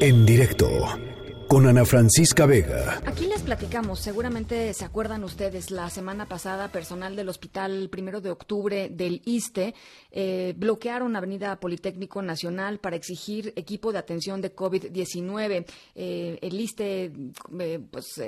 En directo con Ana Francisca Vega. Aquí les platicamos, seguramente se acuerdan ustedes, la semana pasada personal del Hospital Primero de Octubre del ISTE eh, bloquearon Avenida Politécnico Nacional para exigir equipo de atención de COVID-19. Eh, el ISTE eh, pues,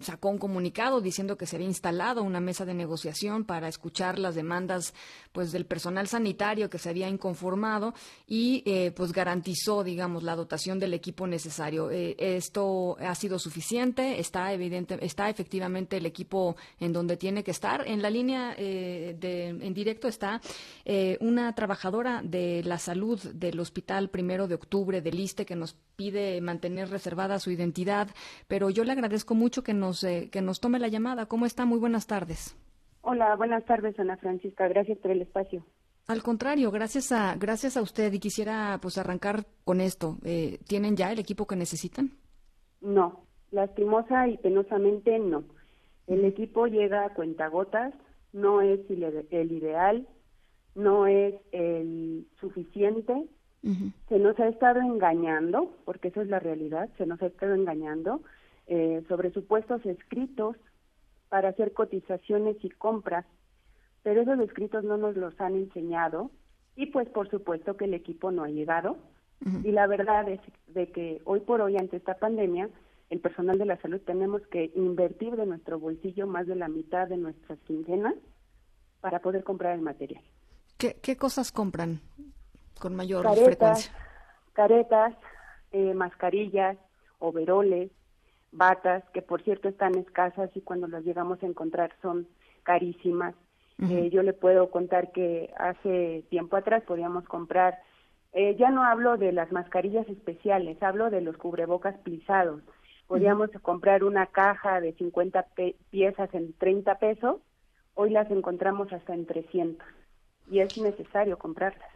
sacó un comunicado diciendo que se había instalado una mesa de negociación para escuchar las demandas pues, del personal sanitario que se había inconformado y pues garantizó, digamos, la dotación del equipo necesario esto ha sido suficiente, está evidente, está efectivamente el equipo en donde tiene que estar. En la línea eh, de, en directo está eh, una trabajadora de la salud del Hospital Primero de Octubre del ISTE que nos pide mantener reservada su identidad, pero yo le agradezco mucho que nos eh, que nos tome la llamada. ¿Cómo está? Muy buenas tardes. Hola, buenas tardes, Ana Francisca. Gracias por el espacio. Al contrario, gracias a gracias a usted y quisiera pues arrancar con esto. ¿Tienen ya el equipo que necesitan? No, lastimosa y penosamente no. El equipo llega a cuentagotas, no es el ideal, no es el suficiente. Se nos ha estado engañando, porque esa es la realidad, se nos ha estado engañando eh, sobre supuestos escritos para hacer cotizaciones y compras, pero esos escritos no nos los han enseñado y pues por supuesto que el equipo no ha llegado y la verdad es de que hoy por hoy, ante esta pandemia, el personal de la salud tenemos que invertir de nuestro bolsillo más de la mitad de nuestras quincenas para poder comprar el material. ¿Qué, qué cosas compran con mayor caretas, frecuencia? Caretas, eh, mascarillas, overoles, batas, que por cierto están escasas y cuando las llegamos a encontrar son carísimas. Eh, yo le puedo contar que hace tiempo atrás podíamos comprar eh, ya no hablo de las mascarillas especiales, hablo de los cubrebocas plisados. Podíamos comprar una caja de 50 piezas en 30 pesos, hoy las encontramos hasta en 300 y es necesario comprarlas.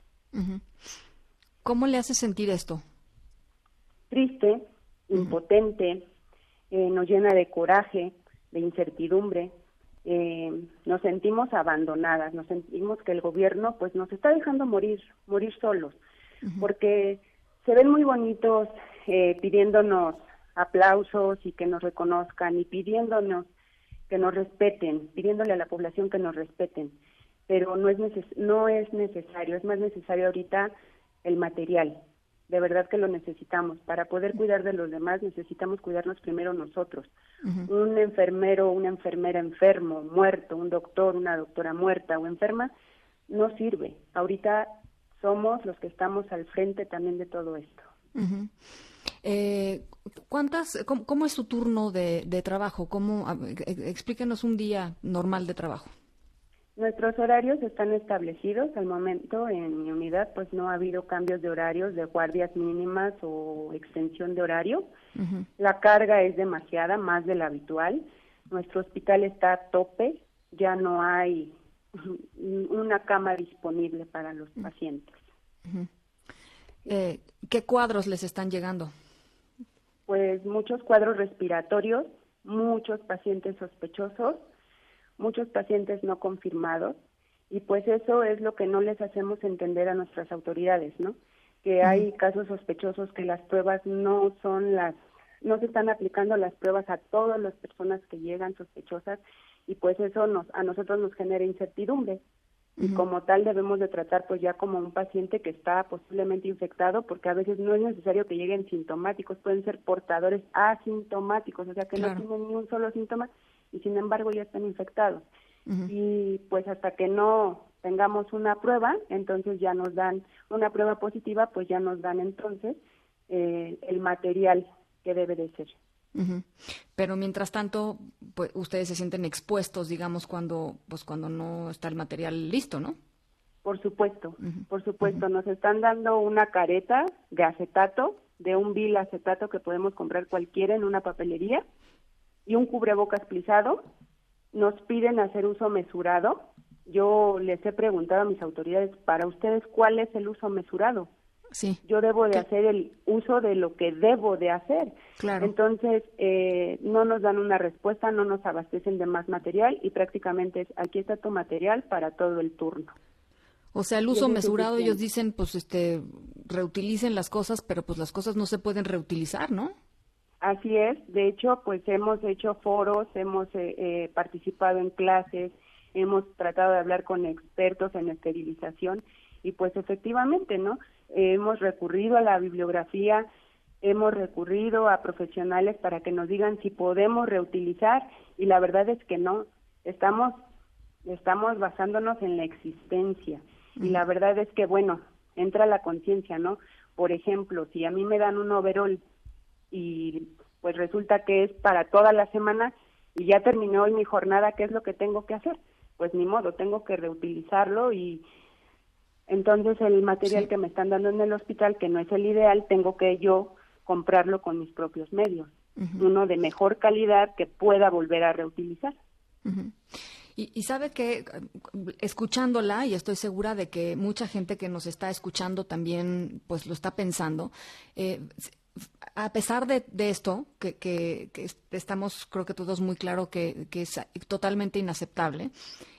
¿Cómo le hace sentir esto? Triste, impotente, eh, nos llena de coraje, de incertidumbre, eh, nos sentimos abandonadas, nos sentimos que el gobierno pues nos está dejando morir, morir solos porque se ven muy bonitos eh, pidiéndonos aplausos y que nos reconozcan y pidiéndonos que nos respeten, pidiéndole a la población que nos respeten, pero no es no es necesario, es más necesario ahorita el material. De verdad que lo necesitamos. Para poder cuidar de los demás necesitamos cuidarnos primero nosotros. Un enfermero, una enfermera enfermo, muerto, un doctor, una doctora muerta o enferma, no sirve. Ahorita somos los que estamos al frente también de todo esto. eh, ¿Cuántas, cómo, es su turno de, trabajo? ¿Cómo, explíquenos un día normal de trabajo. Nuestros horarios están establecidos. Al momento en mi unidad pues no ha habido cambios de horarios de guardias mínimas o extensión de horario. La carga es demasiada, más de la habitual. Nuestro hospital está a tope, ya no hay una cama disponible para los pacientes. Eh, ¿Qué cuadros les están llegando? Pues muchos cuadros respiratorios, muchos pacientes sospechosos, muchos pacientes no confirmados y pues eso es lo que no les hacemos entender a nuestras autoridades, ¿no? Que hay casos sospechosos que las pruebas no son las no se están aplicando las pruebas a todas las personas que llegan sospechosas y pues eso nos a nosotros nos genera incertidumbre y como tal debemos de tratar pues ya como un paciente que está posiblemente infectado porque a veces no es necesario que lleguen sintomáticos, pueden ser portadores asintomáticos, o sea que no tienen ni un solo síntoma y sin embargo ya están infectados. Y pues hasta que no tengamos una prueba, entonces ya nos dan una prueba positiva, pues ya nos dan entonces eh, el material que debe de ser. Pero mientras tanto, pues ustedes se sienten expuestos, digamos, cuando, pues cuando no está el material listo, ¿no? Por supuesto, por supuesto. Nos están dando una careta de acetato, de un vil acetato que podemos comprar cualquiera en una papelería y un cubrebocas plisado. Nos piden hacer uso mesurado. Yo les he preguntado a mis autoridades, para ustedes, ¿cuál es el uso mesurado? Yo debo de hacer el uso de lo que debo de hacer. Claro. Entonces, eh, no nos dan una respuesta, no nos abastecen de más material y prácticamente es, aquí está tu material para todo el turno. O sea, el uso mesurado, ellos dicen, pues, este, reutilicen las cosas, pero pues las cosas no se pueden reutilizar, ¿no? Así es. De hecho, pues hemos hecho foros, hemos eh, eh, participado en clases, hemos tratado de hablar con expertos en esterilización y pues efectivamente, ¿no? Hemos recurrido a la bibliografía, hemos recurrido a profesionales para que nos digan si podemos reutilizar y la verdad es que no. Estamos estamos basándonos en la existencia y la verdad es que, bueno, entra la conciencia, ¿no? Por ejemplo, si a mí me dan un overall y pues resulta que es para toda la semana y ya terminó hoy mi jornada, ¿qué es lo que tengo que hacer? Pues ni modo, tengo que reutilizarlo y entonces el material que me están dando en el hospital, que no es el ideal, tengo que yo comprarlo con mis propios medios, uno de mejor calidad que pueda volver a reutilizar. Y, sabe que escuchándola, y estoy segura de que mucha gente que nos está escuchando también pues lo está pensando, eh, a pesar de, esto, que, estamos creo que todos muy claro que, es totalmente inaceptable,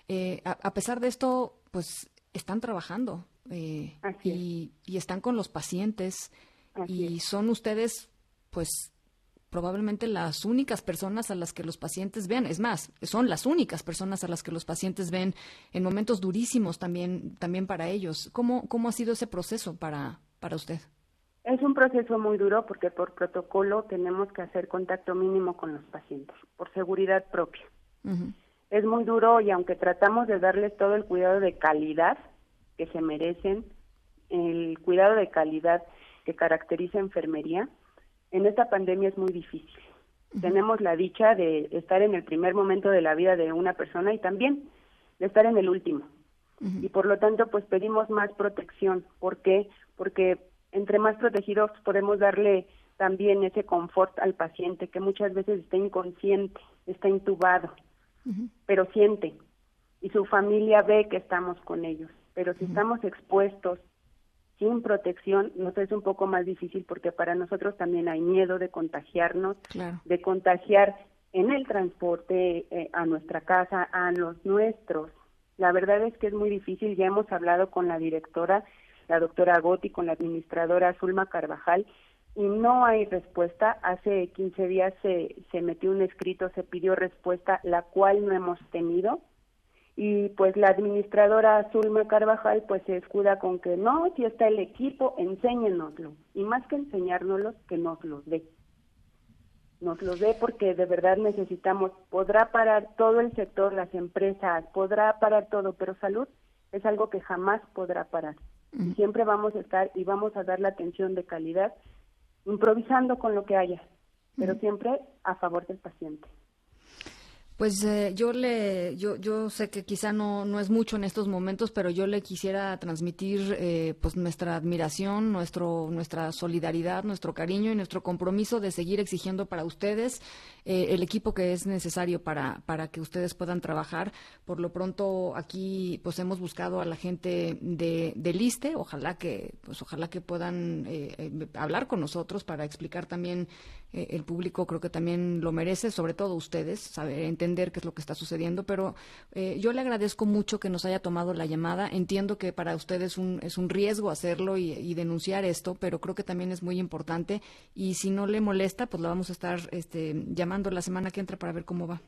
eh, a, pesar de esto, pues están trabajando eh, y, están con los pacientes y son ustedes pues probablemente las únicas personas a las que los pacientes ven, es más, son las únicas personas a las que los pacientes ven en momentos durísimos también, también para ellos. ¿Cómo, cómo ha sido ese proceso para, para usted? Es un proceso muy duro porque por protocolo tenemos que hacer contacto mínimo con los pacientes, por seguridad propia. Es muy duro y aunque tratamos de darles todo el cuidado de calidad que se merecen, el cuidado de calidad que caracteriza enfermería, en esta pandemia es muy difícil. Tenemos la dicha de estar en el primer momento de la vida de una persona y también de estar en el último. Y por lo tanto, pues pedimos más protección. ¿Por qué? Porque entre más protegidos podemos darle también ese confort al paciente que muchas veces está inconsciente, está intubado, pero siente. Y su familia ve que estamos con ellos. Pero si estamos expuestos sin protección nos es un poco más difícil porque para nosotros también hay miedo de contagiarnos, de contagiar en el transporte eh, a nuestra casa, a los nuestros. La verdad es que es muy difícil, ya hemos hablado con la directora, la doctora Gotti, con la administradora Zulma Carvajal, y no hay respuesta. Hace 15 días se, se metió un escrito, se pidió respuesta, la cual no hemos tenido y pues la administradora Zulma Carvajal pues se escuda con que no, si está el equipo, enséñenoslo y más que enseñárnoslo, que nos los dé. Nos los dé porque de verdad necesitamos, podrá parar todo el sector, las empresas, podrá parar todo, pero salud es algo que jamás podrá parar. Y siempre vamos a estar y vamos a dar la atención de calidad improvisando con lo que haya, pero siempre a favor del paciente. Pues eh, yo le, yo, yo sé que quizá no, no es mucho en estos momentos, pero yo le quisiera transmitir eh, pues nuestra admiración, nuestro, nuestra solidaridad, nuestro cariño y nuestro compromiso de seguir exigiendo para ustedes eh, el equipo que es necesario para, para que ustedes puedan trabajar. Por lo pronto aquí pues hemos buscado a la gente de, del ISTE, ojalá que, pues ojalá que puedan hablar con nosotros para explicar también el público creo que también lo merece, sobre todo ustedes, saber entender entender qué es lo que está sucediendo, pero eh, yo le agradezco mucho que nos haya tomado la llamada. Entiendo que para usted es un, es un riesgo hacerlo y, denunciar esto, pero creo que también es muy importante y si no le molesta, pues la vamos a estar este, llamando la semana que entra para ver cómo va.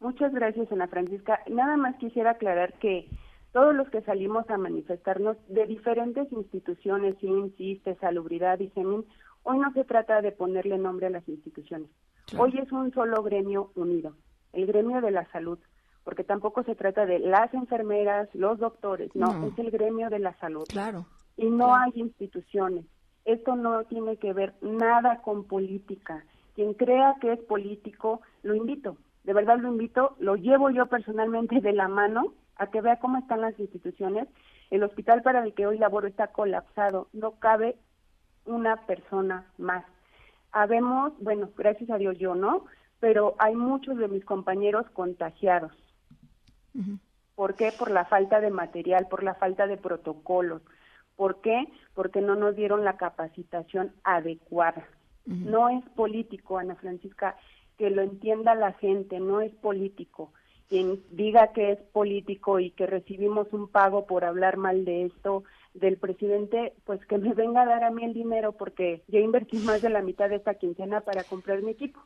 Muchas gracias, Ana Francisca. Nada más quisiera aclarar que todos los que salimos a manifestarnos de diferentes instituciones, INSISTE, Salubridad y SEMIN, hoy no se trata de ponerle nombre a las instituciones. Hoy es un solo gremio unido el gremio de la salud, porque tampoco se trata de las enfermeras, los doctores, no, es el gremio de la salud. Claro. Y no hay instituciones. Esto no tiene que ver nada con política. Quien crea que es político, lo invito, de verdad lo invito, lo llevo yo personalmente de la mano a que vea cómo están las instituciones. El hospital para el que hoy laboro está colapsado, no cabe una persona más. Habemos, bueno, gracias a Dios yo, ¿no? Pero hay muchos de mis compañeros contagiados. ¿Por qué? Por la falta de material, por la falta de protocolos. ¿Por qué? Porque no nos dieron la capacitación adecuada. No es político, Ana Francisca, que lo entienda la gente, no es político. quien diga que es político y que recibimos un pago por hablar mal de esto del presidente, pues que me venga a dar a mí el dinero porque ya invertí más de la mitad de esta quincena para comprar mi equipo.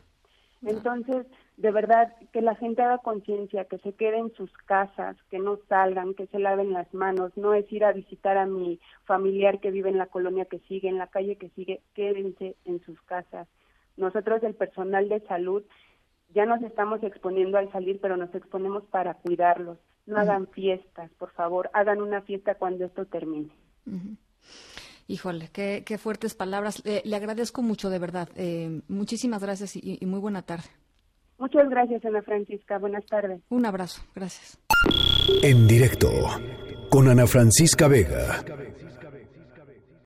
Entonces, de verdad, que la gente haga conciencia, que se quede en sus casas, que no salgan, que se laven las manos, no es ir a visitar a mi familiar que vive en la colonia que sigue, en la calle que sigue, quédense en sus casas. Nosotros, el personal de salud, ya nos estamos exponiendo al salir, pero nos exponemos para cuidarlos. No hagan fiestas, por favor, hagan una fiesta cuando esto termine. Híjole, qué, qué fuertes palabras. le agradezco mucho, de verdad. Eh, muchísimas gracias y, y, muy buena tarde. Muchas gracias, Ana Francisca. Buenas tardes. Un abrazo. Gracias. En directo con Ana Francisca Vega.